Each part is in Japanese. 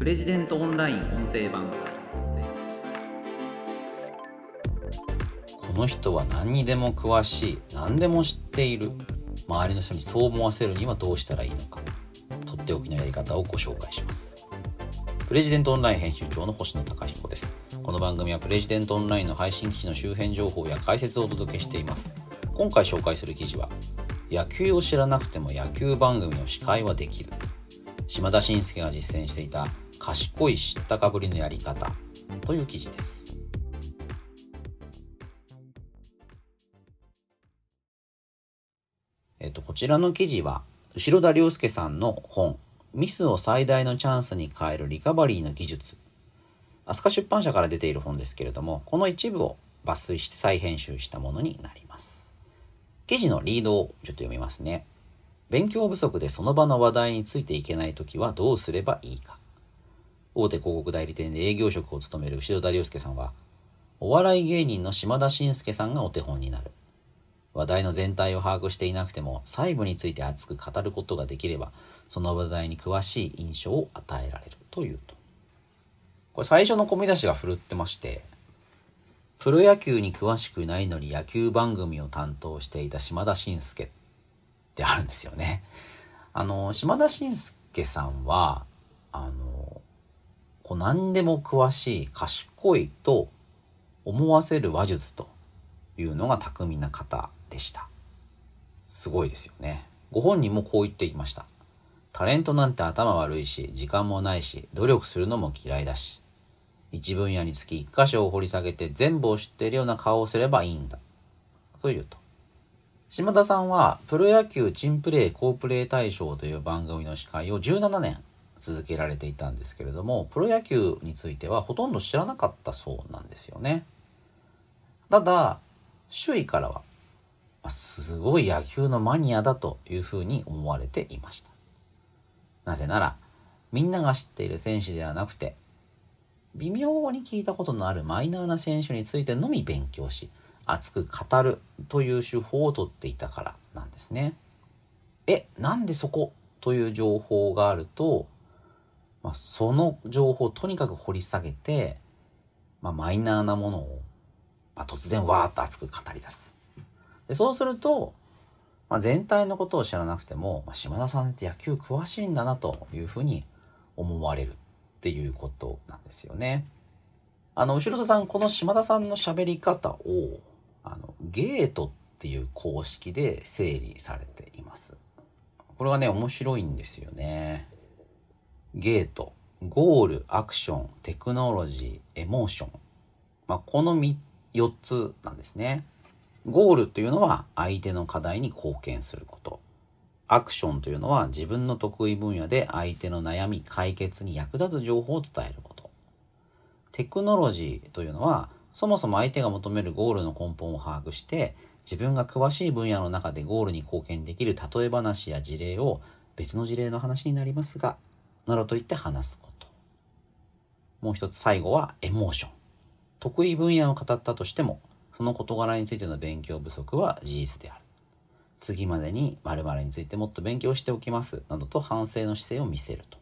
プレジデントオンライン音声版この人は何にでも詳しい何でも知っている。周りの人にそう思わせるにはどうしたらいいのかとっておきのやり方をご紹介します。プレジデントオンライン編集長の星野貴彦です。この番組はプレジデントオンラインの配信記事の周辺情報や解説をお届けしています。今回紹介する記事は野球を知らなくても野球番組の司会はできる。島田紳介が実践していた賢い知ったかぶりのやり方という記事ですえっと、こちらの記事は、後田良介さんの本、ミスを最大のチャンスに変えるリカバリーの技術。飛鳥出版社から出ている本ですけれども、この一部を抜粋して再編集したものになります。記事のリードをちょっと読みますね。勉強不足でその場の話題についていけないときはどうすればいいか。大手広告代理店で営業職を務める後田良介さんは、お笑い芸人の島田紳介さんがお手本になる。話題の全体を把握していなくても細部について熱く語ることができればその話題に詳しい印象を与えられるというとこれ最初の込み出しが振るってましてプロ野球に詳しくないのに野球番組を担当していた島田紳介ってあるんですよね。あの島田紳介さんはあのこう何でも詳しい賢いと思わせる話術というのが巧みな方でした。すごいですよね。ご本人もこう言っていました。タレントなんて頭悪いし、時間もないし、努力するのも嫌いだし、一分野につき一箇所を掘り下げて全部を知っているような顔をすればいいんだ。というと。島田さんは、プロ野球チンプレー好プレー大賞という番組の司会を17年続けられていたんですけれども、プロ野球についてはほとんど知らなかったそうなんですよね。ただ、周囲からは、すごい野球のマニアだというふうに思われていました。なぜなら、みんなが知っている選手ではなくて、微妙に聞いたことのあるマイナーな選手についてのみ勉強し、熱く語るという手法をとっていたからなんですね。え、なんでそこという情報があると、まあ、その情報をとにかく掘り下げて、まあ、マイナーなものをまあ、突然わーっと熱く語り出す。でそうすると、まあ、全体のことを知らなくても、まあ、島田さんって野球詳しいんだなというふうに思われるっていうことなんですよね。あの、後ろ田さん、この島田さんの喋り方を、あの、ゲートっていう公式で整理されています。これがね、面白いんですよね。ゲート、ゴール、アクション、テクノロジー、エモーション。まあ、この4つなんですね。ゴールというのは相手の課題に貢献すること。アクションというのは自分の得意分野で相手の悩み解決に役立つ情報を伝えること。テクノロジーというのはそもそも相手が求めるゴールの根本を把握して自分が詳しい分野の中でゴールに貢献できる例え話や事例を別の事例の話になりますがなどと言って話すこと。もう一つ最後はエモーション。得意分野を語ったとしても、その事柄についての勉強不足は事実である。次までに〇〇についてもっと勉強しておきます。などと反省の姿勢を見せると。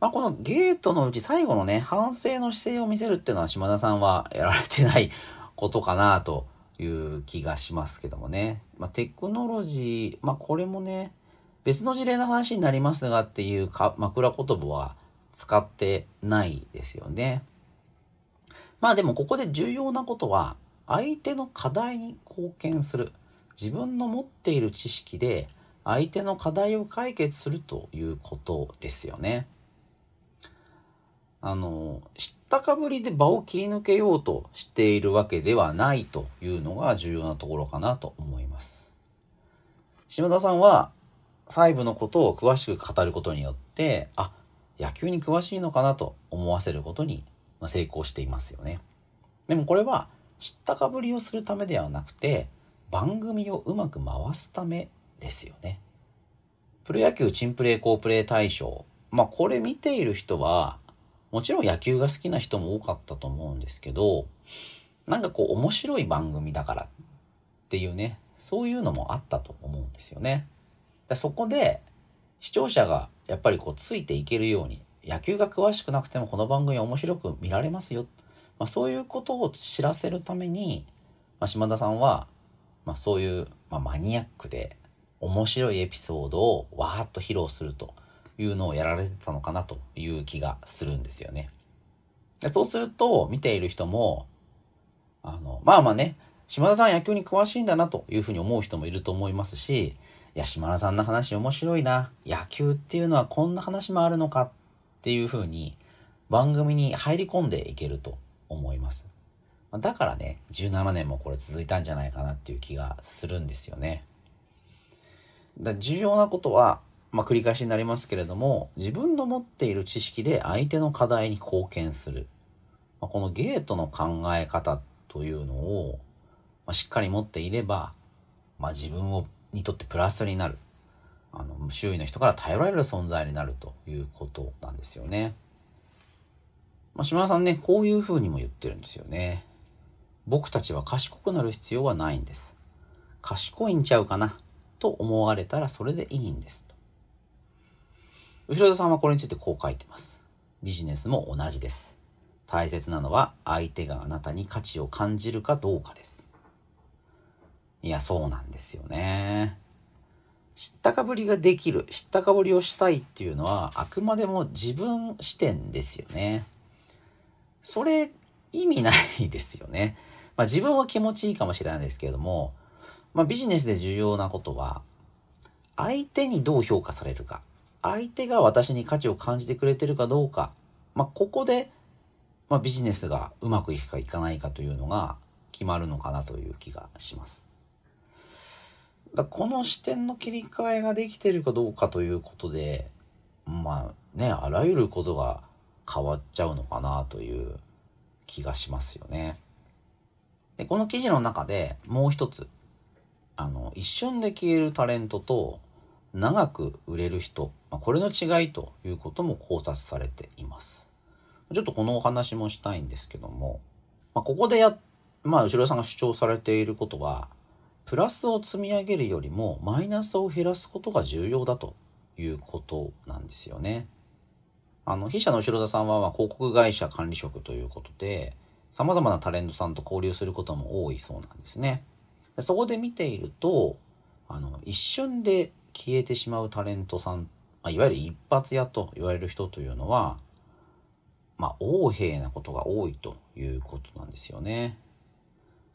まあ、このゲートのうち最後のね、反省の姿勢を見せるっていうのは島田さんはやられてないことかなという気がしますけどもね。まあ、テクノロジー、まあ、これもね、別の事例の話になりますがっていうか枕言葉は使ってないですよね。まあでもここで重要なことは相手の課題に貢献する自分の持っている知識で相手の課題を解決するということですよね。あの知ったかぶりで場を切り抜けようとしているわけではないというのが重要なところかなと思います。島田さんは細部のことを詳しく語ることによってあ野球に詳しいのかなと思わせることにま、成功していますよね。でもこれは知ったかぶりをするためではなくて番組をうまく回すためですよね。プロ野球チンプレー好プレー大賞。まあこれ見ている人はもちろん野球が好きな人も多かったと思うんですけどなんかこう面白い番組だからっていうねそういうのもあったと思うんですよね。そこで視聴者がやっぱりこうついていけるように野球が詳しくなくてもこの番組面白く見られますよ、まあ、そういうことを知らせるために、まあ、島田さんは、まあ、そういう、まあ、マニアックで面白いエピソードをわーっと披露するというのをやられてたのかなという気がするんですよね。そうすると見ている人もあのまあまあね島田さん野球に詳しいんだなというふうに思う人もいると思いますしや島田さんの話面白いな野球っていうのはこんな話もあるのかっていうふうに番組に入り込んでいけると思います。だからね、17年もこれ続いたんじゃないかなっていう気がするんですよね。だ重要なことは、まあ、繰り返しになりますけれども、自分の持っている知識で相手の課題に貢献する。まあ、このゲートの考え方というのを、まあ、しっかり持っていれば、まあ、自分をにとってプラスになる。あの周囲の人から頼られる存在になるということなんですよね。まあ、島田さんねこういうふうにも言ってるんですよね。僕たちは賢くなる必要はないんです。賢いんちゃうかな？と思われたらそれでいいんですと。後田さんはこれについてこう書いてます。ビジネスも同じです。大切なのは相手があなたに価値を感じるかどうかです。いや、そうなんですよね。知ったかぶりができる、知ったかぶりをしたいっていうのは、あくまでも自分視点ですよね。それ、意味ないですよね。まあ自分は気持ちいいかもしれないですけれども、まあビジネスで重要なことは、相手にどう評価されるか、相手が私に価値を感じてくれてるかどうか、まあここで、まあビジネスがうまくいくかいかないかというのが決まるのかなという気がします。だこの視点の切り替えができてるかどうかということで、まあね、あらゆることが変わっちゃうのかなという気がしますよね。で、この記事の中でもう一つ、あの、一瞬で消えるタレントと長く売れる人、まあ、これの違いということも考察されています。ちょっとこのお話もしたいんですけども、まあ、ここでや、まあ、後ろさんが主張されていることは、プラスを積み上げるよりもマイナスを減らすことが重要だということなんですよね。あの、筆者の後ろ田さんは、ま広告会社管理職ということで、様々なタレントさんと交流することも多いそうなんですね。でそこで見ていると、あの、一瞬で消えてしまうタレントさん、まあ、いわゆる一発屋と言われる人というのは、まあ、横柄なことが多いということなんですよね。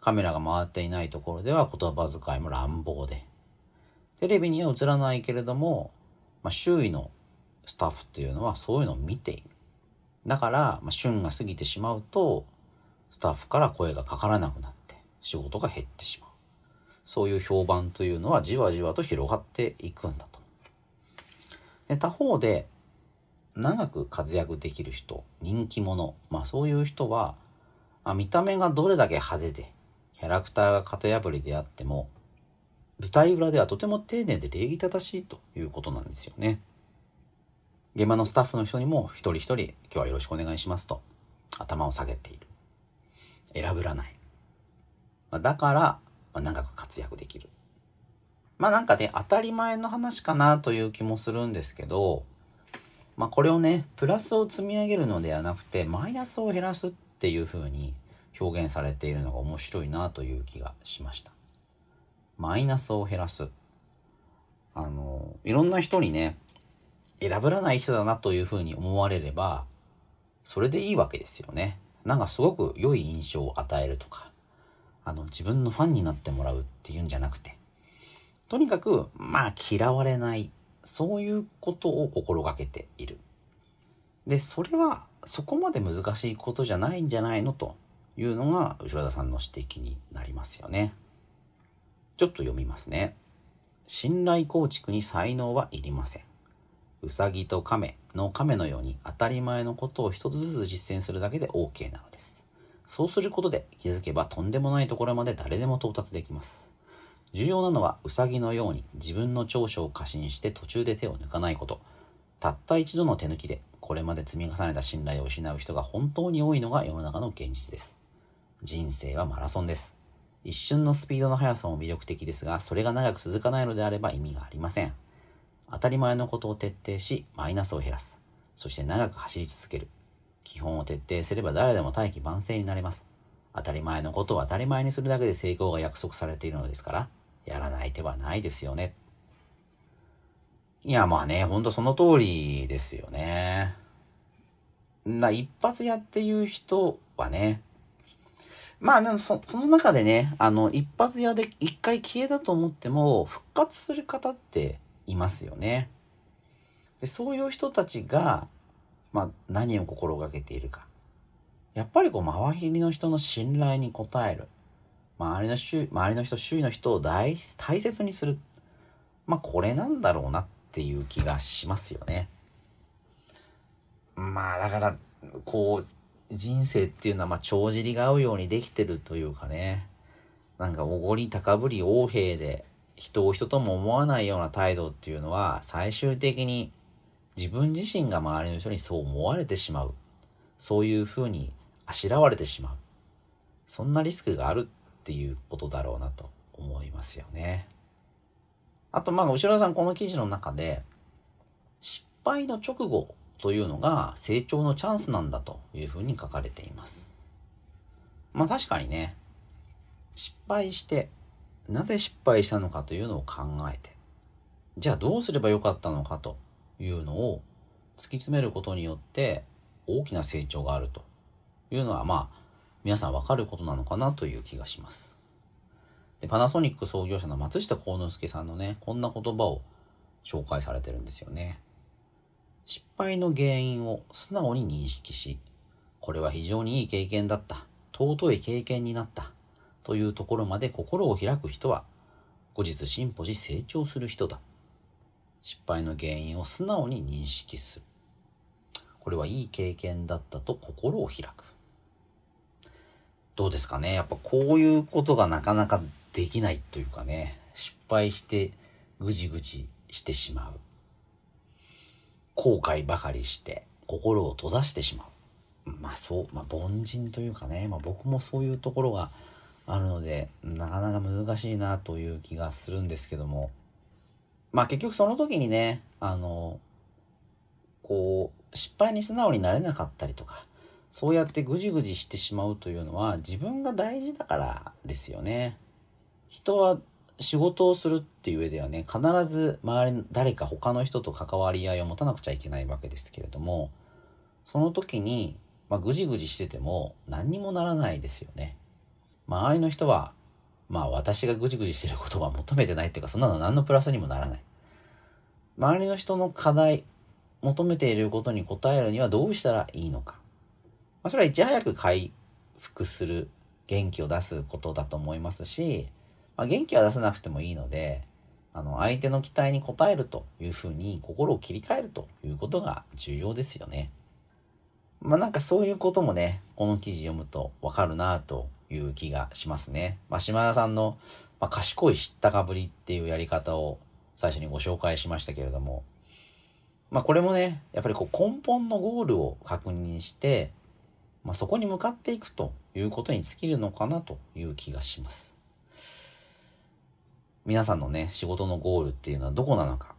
カメラが回っていないところでは言葉遣いも乱暴で、テレビには映らないけれども、まあ、周囲のスタッフっていうのはそういうのを見ている。だから、まあ、旬が過ぎてしまうと、スタッフから声がかからなくなって、仕事が減ってしまう。そういう評判というのはじわじわと広がっていくんだと。で他方で、長く活躍できる人、人気者、まあそういう人は、あ、見た目がどれだけ派手で、キャラクターが型破りであっても、舞台裏ではとても丁寧で礼儀正しいということなんですよね。現場のスタッフの人にも一人一人今日はよろしくお願いしますと頭を下げている。選ぶらない。だから、ま長く活躍できる。まあなんかね、当たり前の話かなという気もするんですけど、まあこれをね、プラスを積み上げるのではなくて、マイナスを減らすっていう風に表現されているのが面白いなという気がしました。マイナスを減らす。あの、いろんな人にね、選ぶらない人だなというふうに思われれば、それでいいわけですよね。なんかすごく良い印象を与えるとか、あの、自分のファンになってもらうっていうんじゃなくて、とにかく、まあ嫌われない、そういうことを心がけている。で、それはそこまで難しいことじゃないんじゃないのというのが後田さんの指摘になりますよね。ちょっと読みますね。信頼構築に才能はいりません。うさぎと亀の亀のように当たり前のことを一つずつ実践するだけで OK なのです。そうすることで気づけばとんでもないところまで誰でも到達できます。重要なのはうさぎのように自分の長所を過信して途中で手を抜かないこと。たった一度の手抜きでこれまで積み重ねた信頼を失う人が本当に多いのが世の中の現実です。人生はマラソンです。一瞬のスピードの速さも魅力的ですが、それが長く続かないのであれば意味がありません。当たり前のことを徹底し、マイナスを減らす。そして長く走り続ける。基本を徹底すれば誰でも大器晩成になれます。当たり前のことを当たり前にするだけで成功が約束されているのですから、やらない手はないですよね。いや、まあね、ほんとその通りですよね。な、一発屋っていう人はね、まあでもそ、その中でね、あの、一発屋で一回消えたと思っても、復活する方っていますよね。で、そういう人たちが、まあ、何を心がけているか。やっぱりこう、周りの人の信頼に応える。周りの周周りの人、周囲の人を大大切にする。まあ、これなんだろうなっていう気がしますよね。まあ、だから、こう、人生っていうのは、まあ、帳尻が合うようにできてるというかね。なんか、おごり高ぶり横兵で、人を人とも思わないような態度っていうのは、最終的に自分自身が周りの人にそう思われてしまう。そういうふうにあしらわれてしまう。そんなリスクがあるっていうことだろうなと思いますよね。あと、まあ、後ろさん、この記事の中で、失敗の直後というのが成長のチャンスなんだというふうに書かれています。まあ確かにね、失敗して、なぜ失敗したのかというのを考えて、じゃあどうすればよかったのかというのを突き詰めることによって大きな成長があるというのはまあ皆さんわかることなのかなという気がします。で、パナソニック創業者の松下幸之助さんのね、こんな言葉を紹介されてるんですよね。失敗の原因を素直に認識し、これは非常にいい経験だった、尊い経験になった、というところまで心を開く人は、後日進歩し成長する人だ。失敗の原因を素直に認識する。これはいい経験だったと心を開く。どうですかねやっぱこういうことがなかなかできないというかね、失敗してぐじぐじしてしまう。後悔ばかりして心を閉ざしてしまう。まあそう、まあ凡人というかね、まあ僕もそういうところがあるので、なかなか難しいなという気がするんですけども、まあ結局その時にね、あの、こう、失敗に素直になれなかったりとか、そうやってぐじぐじしてしまうというのは自分が大事だからですよね。人は仕事をするっていう上ではね、必ず周りの誰か他の人と関わり合いを持たなくちゃいけないわけですけれども、その時に、まあ、ぐじぐじしてても何にもならないですよね。周りの人はまあ私がぐじぐじしてることは求めてないっていうか、そんなの何のプラスにもならない。周りの人の課題、求めていることに応えるにはどうしたらいいのか。まあ、それはいち早く回復する元気を出すことだと思いますし、まあ、元気は出さなくてもいいので、あの、相手の期待に応えるというふうに心を切り替えるということが重要ですよね。まあなんかそういうこともね、この記事読むとわかるなという気がしますね。まあ、島田さんの、まあ、賢い知ったかぶりっていうやり方を最初にご紹介しましたけれども、まあ、これもね、やっぱりこう根本のゴールを確認して、まあ、そこに向かっていくということに尽きるのかなという気がします。皆さんのね、仕事のゴールっていうのはどこなのか、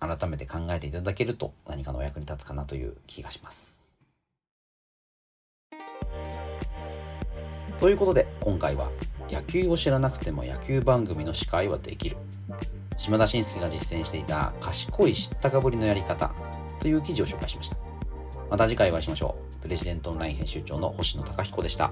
改めて考えていただけると何かのお役に立つかなという気がします。ということで今回は野球を知らなくても野球番組の司会はできる島田紳介が実践していた賢い知ったかぶりのやり方という記事を紹介しました。また次回お会いしましょう。プレジデントオンライン編集長の星野貴彦でした。